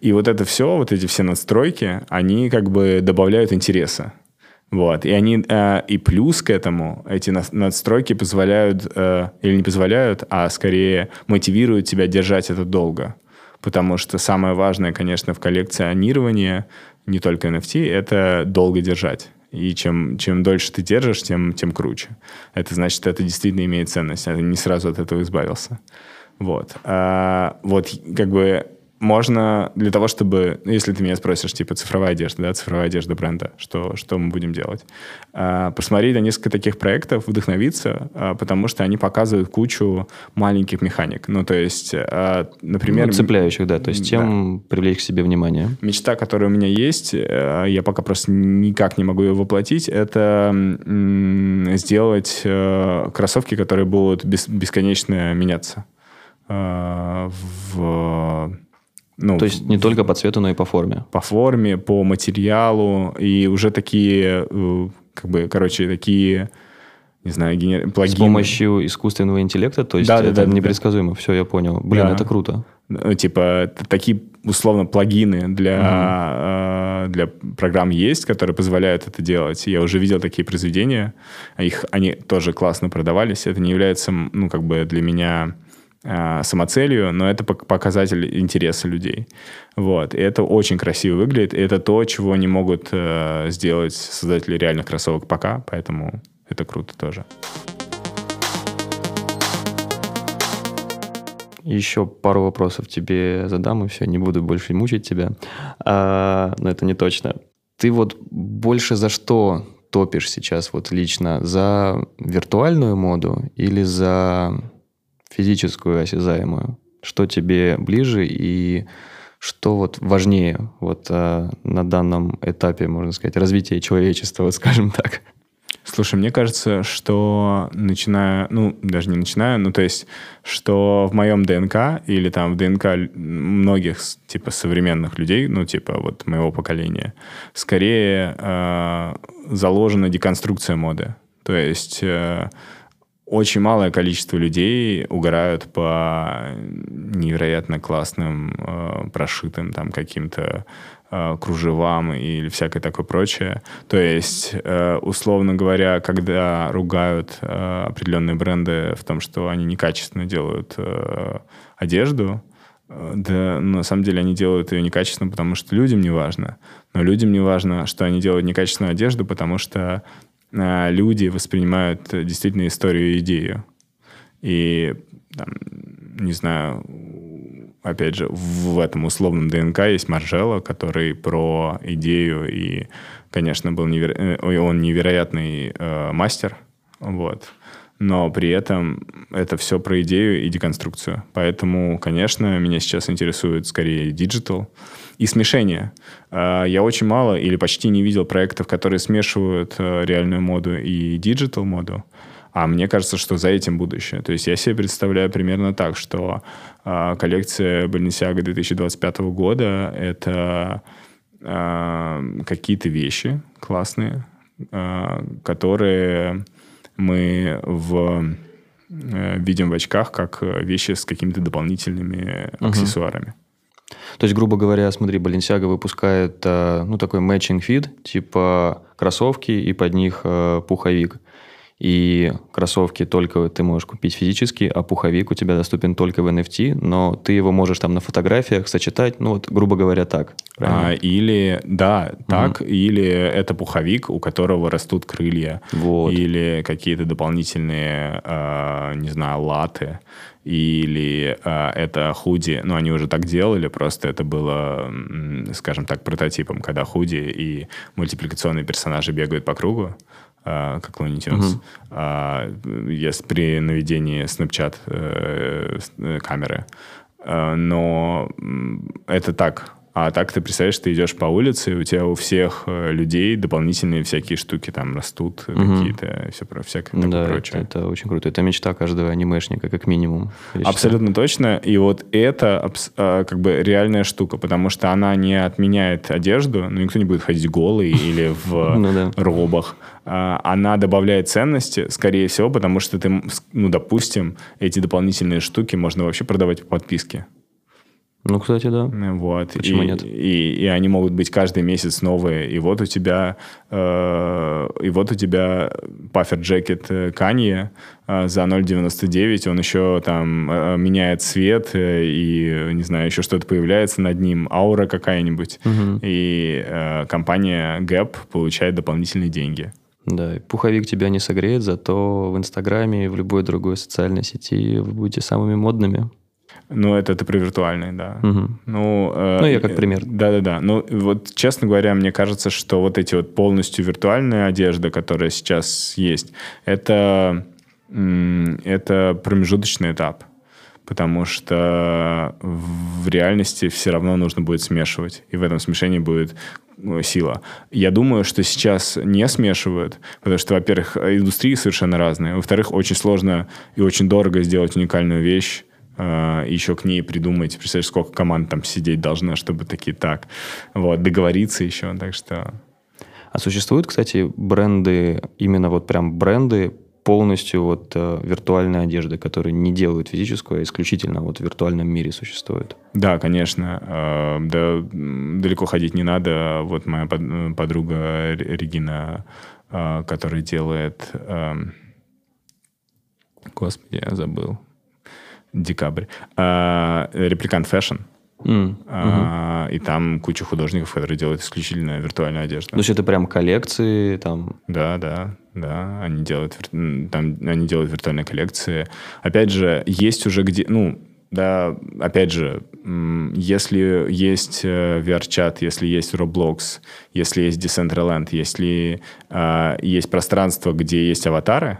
И вот это все, вот эти все надстройки, они как бы добавляют интереса. Вот. И они э, и плюс к этому эти надстройки позволяют, э, или не позволяют, а скорее мотивируют тебя держать это долго. Потому что самое важное, конечно, в коллекционировании, не только NFT, это долго держать. И чем, чем дольше ты держишь, тем, тем круче. Это значит, это действительно имеет ценность. А ты не сразу от этого избавился. Вот. А, вот как бы можно для того, чтобы, ну, если ты меня спросишь, типа цифровая одежда, да, цифровая одежда бренда, что, что мы будем делать? А, посмотреть на несколько таких проектов, вдохновиться, а, потому что они показывают кучу маленьких механик. Ну, то есть, а, например... Ну, цепляющих, да, то есть тем да. привлечь к себе внимание. Мечта, которая у меня есть, а, я пока просто никак не могу ее воплотить, это сделать а, кроссовки, которые будут бес- бесконечно меняться. А, в ну, То есть не только по цвету, но и по форме. По форме, по материалу. И уже такие, э, как бы, короче, такие, не знаю, генер... плагины. С помощью искусственного интеллекта? То есть да, это да, да, непредсказуемо. Да. Все, я понял. Блин, да. это круто. Ну, типа, такие, условно, плагины для, угу. для программ есть, которые позволяют это делать. Я уже видел такие произведения. Их, они тоже классно продавались. Это не является, ну, как бы для меня э, Э, самоцелью, но это показатель интереса людей. Вот. И это очень красиво выглядит. И это то, чего не могут э, сделать создатели реальных кроссовок пока, поэтому это круто тоже. Еще пару вопросов тебе задам, и все, не буду больше мучить тебя. А, но это не точно. Ты вот больше за что топишь сейчас вот лично? За виртуальную моду или за физическую, осязаемую? Что тебе ближе и что вот важнее вот а, на данном этапе, можно сказать, развития человечества, вот скажем так? Слушай, мне кажется, что начиная, ну, даже не начиная, ну, то есть, что в моем ДНК или там в ДНК многих, типа, современных людей, ну, типа, вот моего поколения, скорее э, заложена деконструкция моды. То есть э, очень малое количество людей угорают по невероятно классным, э, прошитым там каким-то э, кружевам или всякое такое прочее. То есть, э, условно говоря, когда ругают э, определенные бренды в том, что они некачественно делают э, одежду, э, да, на самом деле они делают ее некачественно, потому что людям не важно. Но людям не важно, что они делают некачественную одежду, потому что люди воспринимают действительно историю и идею. И, там, не знаю, опять же, в этом условном ДНК есть Маржела, который про идею, и, конечно, был неверо... Э, он невероятный э, мастер, вот. Но при этом это все про идею и деконструкцию. Поэтому, конечно, меня сейчас интересует скорее digital, и смешение. А, я очень мало или почти не видел проектов, которые смешивают э, реальную моду и digital моду. А мне кажется, что за этим будущее. То есть я себе представляю примерно так, что э, коллекция Balenciaga 2025 года — это э, какие-то вещи классные, э, которые мы в, э, видим в очках как вещи с какими-то дополнительными uh-huh. аксессуарами. То есть, грубо говоря, смотри, Balenciaga выпускает э, ну, такой matching fit, типа кроссовки и под них э, пуховик и кроссовки только ты можешь купить физически, а пуховик у тебя доступен только в NFT, но ты его можешь там на фотографиях сочетать, ну вот, грубо говоря, так. А, или, да, так, угу. или это пуховик, у которого растут крылья, вот. или какие-то дополнительные, э, не знаю, латы, или э, это худи, ну, они уже так делали, просто это было, скажем так, прототипом, когда худи и мультипликационные персонажи бегают по кругу, а, как Looney Tunes. Угу. А, если при наведении Snapchat э, э, камеры. А, но это так, а так ты представляешь, ты идешь по улице, и у тебя у всех э, людей дополнительные всякие штуки там растут, угу. какие-то все про всякое да, прочее. Это, это очень круто. Это мечта каждого анимешника, как минимум. Абсолютно точно. И вот это как бы реальная штука, потому что она не отменяет одежду, ну никто не будет ходить голый (laughs) или в ну робах. А, она добавляет ценности, скорее всего, потому что ты, ну, допустим, эти дополнительные штуки можно вообще продавать по подписке. Ну, кстати, да. Вот. Почему и, нет? И, и они могут быть каждый месяц новые. И вот у тебя, э, и вот у тебя паффер джекет Канье э, за 0,99. Он еще там э, меняет цвет э, и, не знаю, еще что-то появляется над ним. Аура какая-нибудь. Угу. И э, компания Gap получает дополнительные деньги. Да, пуховик тебя не согреет, зато в Инстаграме и в любой другой социальной сети вы будете самыми модными. Ну, это ты про виртуальный, да. Угу. Ну, э, ну, я как пример. Да-да-да. Ну, вот, честно говоря, мне кажется, что вот эти вот полностью виртуальные одежды, которая сейчас есть, это, это промежуточный этап. Потому что в реальности все равно нужно будет смешивать. И в этом смешении будет ну, сила. Я думаю, что сейчас не смешивают, потому что, во-первых, индустрии совершенно разные. Во-вторых, очень сложно и очень дорого сделать уникальную вещь э, еще к ней придумать. Представляешь, сколько команд там сидеть должно, чтобы такие так. Вот, договориться еще, так что... А существуют, кстати, бренды, именно вот прям бренды полностью вот э, виртуальной одежды, которые не делают физическую, а исключительно вот в виртуальном мире существуют. Да, конечно. Э, да, далеко ходить не надо. Вот моя подруга Регина, э, которая делает... Э, господи, я забыл декабрь. А, Репликант Fashion. Mm. А, И там куча художников, которые делают исключительно виртуальную одежду. То есть это прям коллекции там? Да, да, да. Они делают, там, они делают виртуальные коллекции. Опять же, есть уже где... Ну, Да, опять же, если есть э, VR-чат, если есть Roblox, если есть Decentraland, если э, есть пространство, где есть аватары,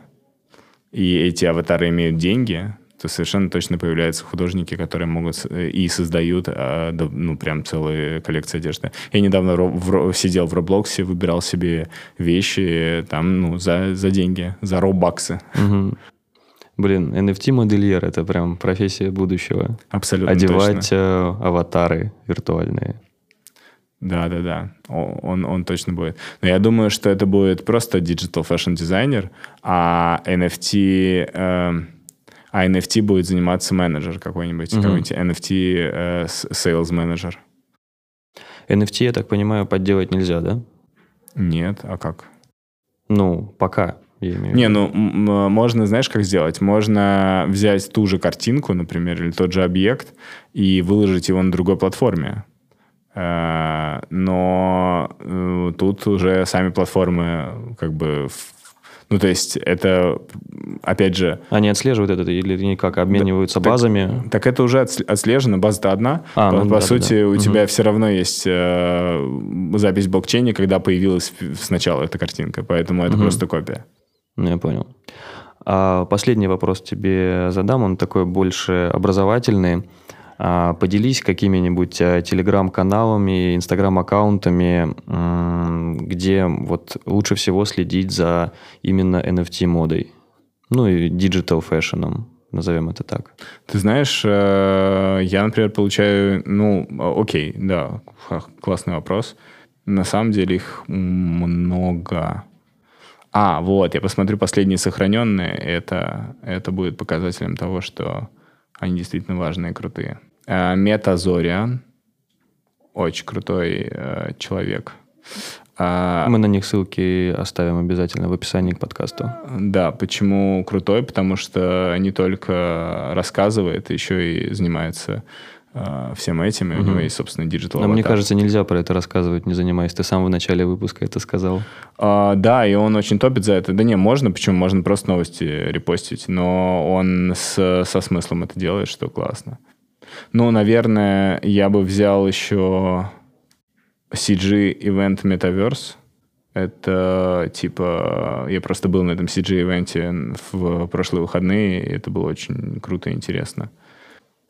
и эти аватары имеют деньги, то совершенно точно появляются художники, которые могут и создают а, ну, прям целые коллекции одежды. Я недавно в, в, сидел в Роблоксе, выбирал себе вещи там, ну, за, за деньги, за робаксы. Угу. Блин, NFT-модельер — это прям профессия будущего. Абсолютно Одевать точно. Э, аватары виртуальные. Да, да, да. Он, он точно будет. Но я думаю, что это будет просто digital fashion дизайнер, а NFT, э, а NFT будет заниматься менеджер какой-нибудь, угу. какой-нибудь NFT э, sales менеджер. NFT, я так понимаю, подделать нельзя, да? Нет, а как? Ну, пока. Не, ну можно, знаешь, как сделать? Можно взять ту же картинку, например, или тот же объект и выложить его на другой платформе. Э, но э, тут уже сами платформы как бы ну, то есть это, опять же... Они отслеживают это или никак обмениваются да, базами? Так, так это уже отслежено, база-то одна. А, по, ну, по да, сути, да. у угу. тебя все равно есть э, запись в блокчейне, когда появилась сначала эта картинка, поэтому это угу. просто копия. Ну, я понял. А последний вопрос тебе задам, он такой больше образовательный. А, поделись какими-нибудь а, телеграм-каналами, инстаграм-аккаунтами, где вот лучше всего следить за именно NFT-модой. Ну и digital fashion ом, назовем это так. Ты знаешь, э, я, например, получаю, ну, окей, да, классный вопрос. На самом деле их много. А, вот, я посмотрю последние сохраненные, это, это будет показателем того, что они действительно важные крутые. Э, Метазориан, очень крутой э, человек. А, Мы на них ссылки оставим обязательно в описании к подкасту. Да, почему крутой? Потому что не только рассказывает, еще и занимается всем этим, и угу. у него есть, собственно, digital Но мне кажется, нельзя про это рассказывать, не занимаясь. Ты сам в начале выпуска это сказал. А, да, и он очень топит за это. Да не, можно, почему? Можно просто новости репостить, но он с, со смыслом это делает, что классно. Ну, наверное, я бы взял еще CG Event Metaverse. Это типа... Я просто был на этом CG-ивенте в прошлые выходные, и это было очень круто и интересно.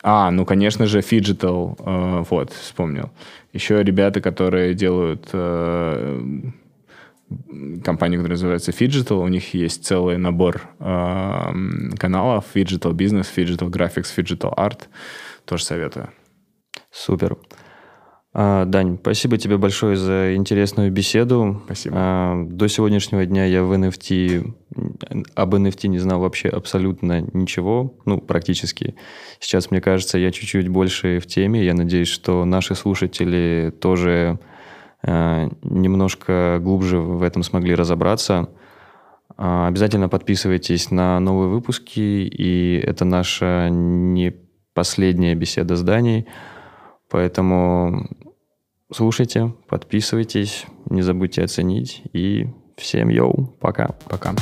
А, ну, конечно же, Fidgetal, э, вот, вспомнил. Еще ребята, которые делают э, компанию, которая называется Fidgetal, у них есть целый набор э, каналов, Fidgetal Business, Fidgetal Graphics, Fidgetal Art, тоже советую. Супер. А, Дань, спасибо тебе большое за интересную беседу. Спасибо. А, до сегодняшнего дня я в NFT, об NFT не знал вообще абсолютно ничего, ну, практически. Сейчас, мне кажется, я чуть-чуть больше в теме. Я надеюсь, что наши слушатели тоже а, немножко глубже в этом смогли разобраться. Обязательно подписывайтесь на новые выпуски, и это наша не последняя беседа с Даней. Поэтому слушайте, подписывайтесь, не забудьте оценить. И всем йоу, пока. Пока.